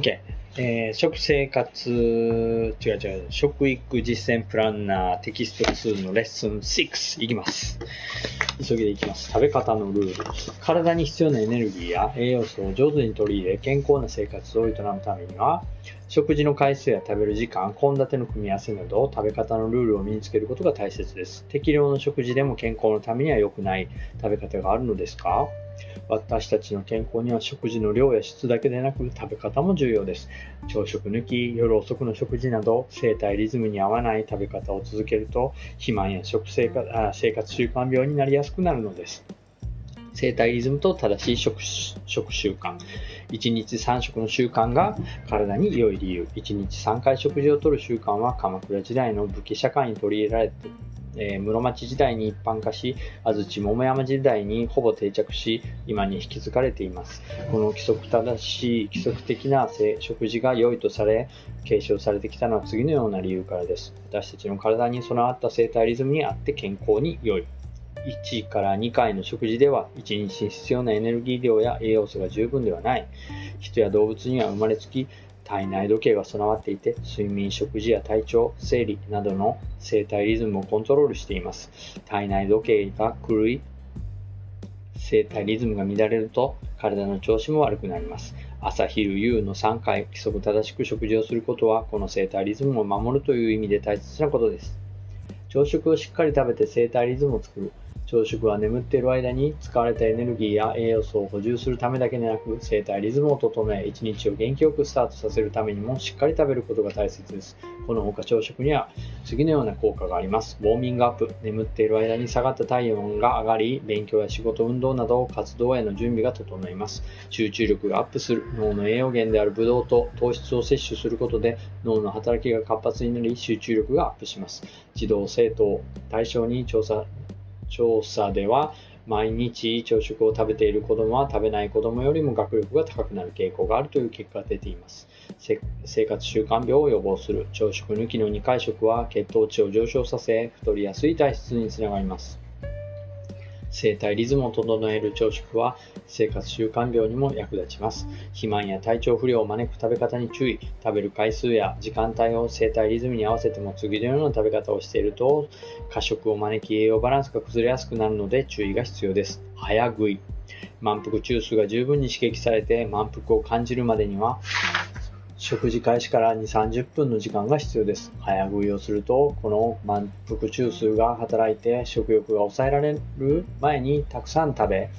OK。えー、食生活、違う違う、食育実践プランナーテキスト2のレッスン6いきます。急ぎでいきます。食べ方のルール。体に必要なエネルギーや栄養素を上手に取り入れ、健康な生活を営むためには、食事の回数や食べる時間、献立の組み合わせなど、食べ方のルールを身につけることが大切です。適量の食事でも健康のためには良くない食べ方があるのですか？私たちの健康には食事の量や質だけでなく食べ方も重要です。朝食抜き、夜遅くの食事など生体リズムに合わない食べ方を続けると肥満や食生活生活習慣病になりやすくなるのです。生体リズムと正しい食習慣。1日3食の習慣が体に良い理由。1日3回食事をとる習慣は鎌倉時代の武家社会に取り入れられてえー、室町時代に一般化し、安土桃山時代にほぼ定着し、今に引き継がれています。この規則正しい規則的な食事が良いとされ、継承されてきたのは次のような理由からです。私たちの体に備わった生体リズムにあって健康に良い。1から2回の食事では1日に必要なエネルギー量や栄養素が十分ではない。人や動物には生まれつき体内時計が備わっていて、睡眠、食事や体調、生理などの生体リズムをコントロールしています。体内時計が狂い、生体リズムが乱れると体の調子も悪くなります。朝、昼、夕の3回規則正しく食事をすることは、この生体リズムを守るという意味で大切なことです。朝食をしっかり食べて生体リズムを作る。朝食は眠っている間に使われたエネルギーや栄養素を補充するためだけでなく、生体リズムを整え、一日を元気よくスタートさせるためにもしっかり食べることが大切です。この他朝食には次のような効果があります。ウォーミングアップ。眠っている間に下がった体温が上がり、勉強や仕事、運動など活動への準備が整います。集中力がアップする。脳の栄養源であるブドウと糖質を摂取することで脳の働きが活発になり集中力がアップします。児童生徒を対象に調査調査では、毎日朝食を食べている子供は食べない子供よりも学力が高くなる傾向があるという結果が出ています。生活習慣病を予防する朝食抜きの2回食は血糖値を上昇させ太りやすい体質につながります。生体リズムを整える朝食は生活習慣病にも役立ちます。肥満や体調不良を招く食べ方に注意。食べる回数や時間帯を生体リズムに合わせても次のような食べ方をしていると過食を招き栄養バランスが崩れやすくなるので注意が必要です。早食い。満腹中枢が十分に刺激されて満腹を感じるまでには食事開始から2、30分の時間が必要です。早食いをすると、この満腹中枢が働いて食欲が抑えられる前にたくさん食べ、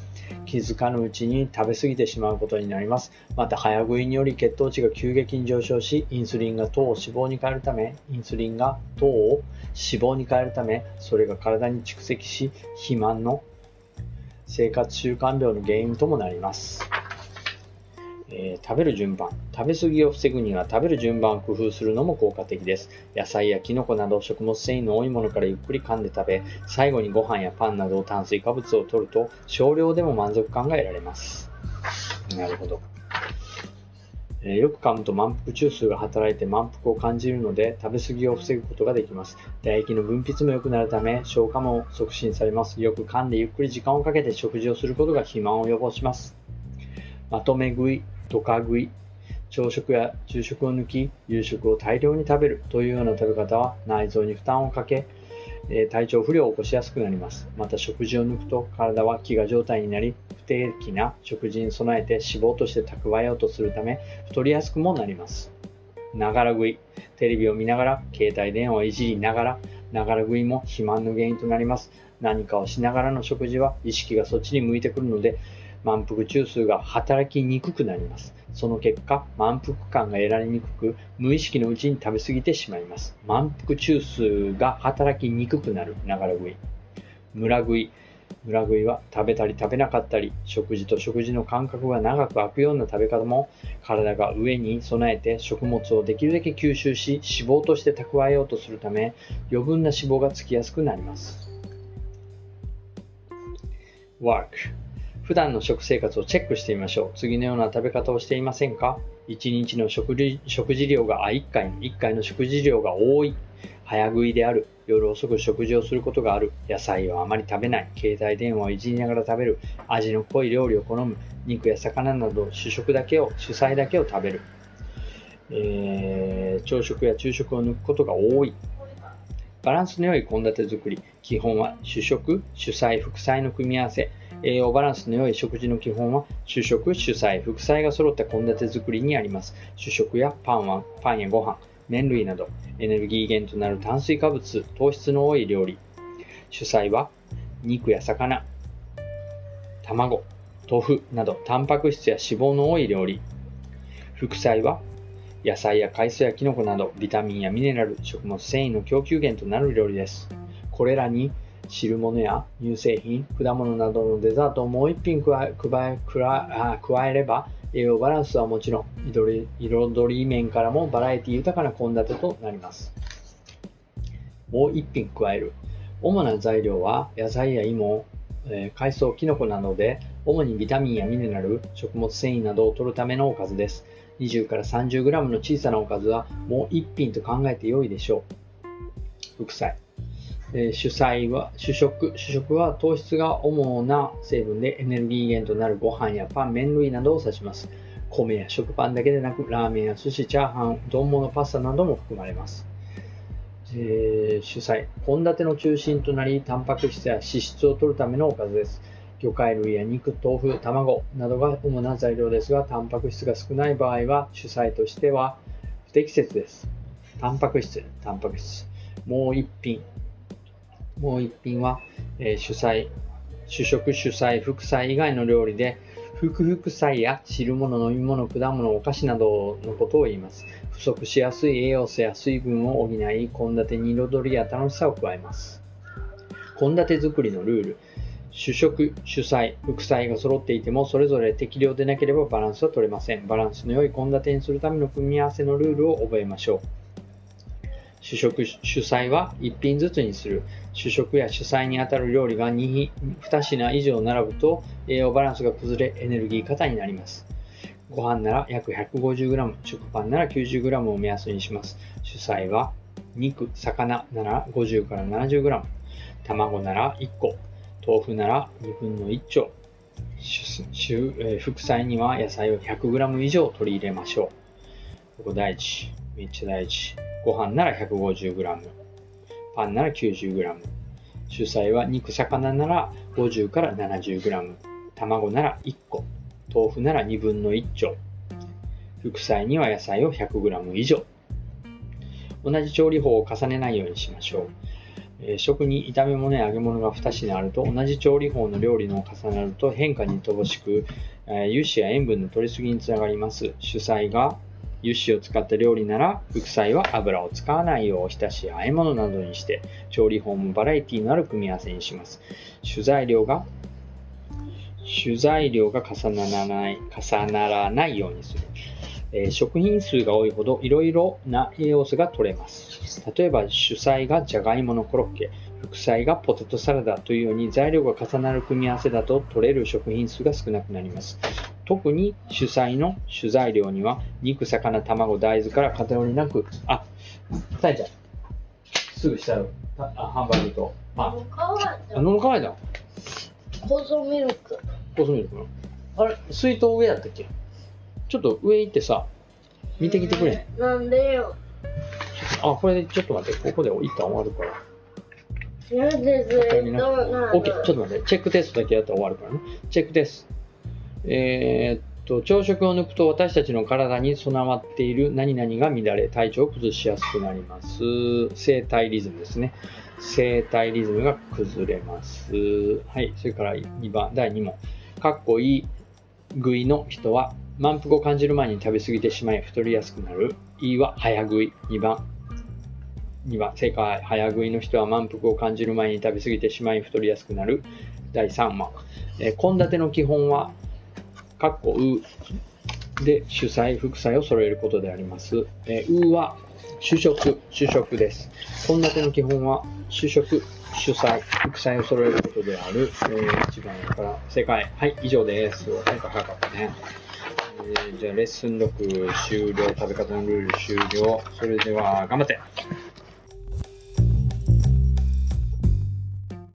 気づかぬうちに食べ過ぎてしまうことになります。また、早食いにより血糖値が急激に上昇し、インスリンが糖を脂肪に変えるため、インスリンが糖を脂肪に変えるため、それが体に蓄積し、肥満の生活習慣病の原因ともなります。えー、食べる順番。食べ過ぎを防ぐには食べる順番を工夫するのも効果的です。野菜やキノコなど食物繊維の多いものからゆっくり噛んで食べ、最後にご飯やパンなど炭水化物を取ると少量でも満足感が得られます。なるほど。え、よく噛むと満腹中枢が働いて満腹を感じるので食べ過ぎを防ぐことができます。唾液の分泌も良くなるため消化も促進されます。よく噛んでゆっくり時間をかけて食事をすることが肥満を予防します。まとめ食い、ドカ食い、朝食や昼食を抜き、夕食を大量に食べるというような食べ方は内臓に負担をかけ、体調不良を起こしやすくなります。また食事を抜くと体は飢餓状態になり、不定期な食事に備えて脂肪として蓄えようとするため、太りやすくもなります。ながら食い。テレビを見ながら、携帯電話をいじりながら、ながら食いも肥満の原因となります。何かをしながらの食事は意識がそっちに向いてくるので、満腹中枢が働きにくくなります。その結果、満腹感が得られにくく、無意識のうちに食べ過ぎてしまいます。満腹中枢が働きにくくなる、ながら食い。村食い。村食いは食べたり食べなかったり、食事と食事の間隔が長く空くような食べ方も、体が上に備えて食物をできるだけ吸収し、脂肪として蓄えようとするため、余分な脂肪がつきやすくなります。work 普段の食生活をチェックしてみましょう。次のような食べ方をしていませんか ?1 日の食事食事量が、あ、1回、1回の食事量が多い。早食いである。夜遅く食事をすることがある。野菜をあまり食べない。携帯電話をいじりながら食べる。味の濃い料理を好む。肉や魚など主食だけを、主菜だけを食べる。えー、朝食や昼食を抜くことが多い。バランスの良い献立作り。基本は主食、主菜、副菜の組み合わせ。栄養バランスの良い食事の基本は主食、主菜、副菜が揃った献立作りにあります。主食やパンはパンやご飯、麺類などエネルギー源となる炭水化物、糖質の多い料理。主菜は肉や魚、卵、豆腐などタンパク質や脂肪の多い料理。副菜は野菜や海藻やキノコなどビタミンやミネラル、食物繊維の供給源となる料理です。これらに汁物や乳製品、果物などのデザートをもう一品加え加えれば栄養バランスはもちろん彩り面からもバラエティ豊かな献立となります。もう一品加える。主な材料は野菜や芋、え、海藻、キノコなどで主にビタミンやミネラル、食物繊維などを摂るためのおかずです。20から 30g の小さなおかずはもう1品と考えて良いでしょう。副菜。え、主菜は、主食。主食は糖質が主な成分でエネルギー源となるご飯やパン、麺類などを指します。米や食パンだけでなく、ラーメンや寿司、チャーハン、丼物、パスタなども含まれます。えー、主菜。献立の中心となり、タンパク質や脂質を取るためのおかずです。魚介類や肉、豆腐、卵などが主な材料ですが、タンパク質が少ない場合は主菜としては不適切です。タンパク質、タンパク質。もう一品。もう一品は、えー、主菜、主食、主菜、副菜以外の料理で、副副菜や汁物、飲み物、果物、お菓子などのことを言います。不足しやすい栄養素や水分を補い、献立に彩りや楽しさを加えます。献立作りのルール。主食、主菜、副菜が揃っていても、それぞれ適量でなければバランスは取れません。バランスの良い献立にするための組み合わせのルールを覚えましょう。主食、主菜は1品ずつにする。主食や主菜にあたる料理が 2, 2品以上並ぶと栄養バランスが崩れエネルギー過多になります。ご飯なら約 150g、食パンなら 90g を目安にします。主菜は肉、魚なら50から 70g、卵なら1個、豆腐なら2分の1丁。えー、副菜には野菜を 100g 以上取り入れましょう。ここ大事。めっちゃ大事。ご飯なら 150g。パンなら 90g。主菜は肉、魚なら50から 70g。卵なら1個。豆腐なら2分の1丁。副菜には野菜を 100g 以上。同じ調理法を重ねないようにしましょう。え食に炒め物や揚げ物が2品あると同じ調理法の料理の重なると変化に乏しく、え油脂や塩分の取りすぎにつながります。主菜が油脂を使った料理なら副菜は油を使わないようおひたしや和え物などにして調理法もバラエティのある組み合わせにします。主材料が主材料が重ならない重ならないようにする。えー、食品数が多いほどいろいろな栄養素が取れます。例えば主菜がじゃがいものコロッケ、副菜がポテトサラダというように材料が重なる組み合わせだと取れる食品数が少なくなります。特に主菜の主材料には肉、魚、卵、大豆から偏りなく、あ、さえちゃん、すぐ下あハンバーグと。あ、飲む乾いた細ミルク。細ミルクの？あれ、水筒上やったっけ？ちょっと上行ってさ、見てきてくれ。なんでよ。あ、これでちょっと待って、ここで一旦終わるから。なんでずっとな ?OK、ちょっと待って、チェックテストだけやったら終わるからね。チェックテスト。えー、っと、朝食を抜くと私たちの体に備わっている何々が乱れ、体調を崩しやすくなります。生体リズムですね。生体リズムが崩れます。はい、それから2番、第2問。かっこいい食いの人は満腹を感じる前に食べ過ぎてしまい太りやすくなる。いいは早食い。2番。2番、正解。早食いの人は満腹を感じる前に食べ過ぎてしまい太りやすくなる。第3問。献立の基本は、かっこうで主菜、副菜を揃えることであります。えー、うは主食、主食です。献立の基本は主食、主菜、副菜を揃えることである。えー、一番から正解。はい、以上です。なんか早かったね。えー、じゃあ、レッスン6終了。食べ方のルール終了。それでは、頑張って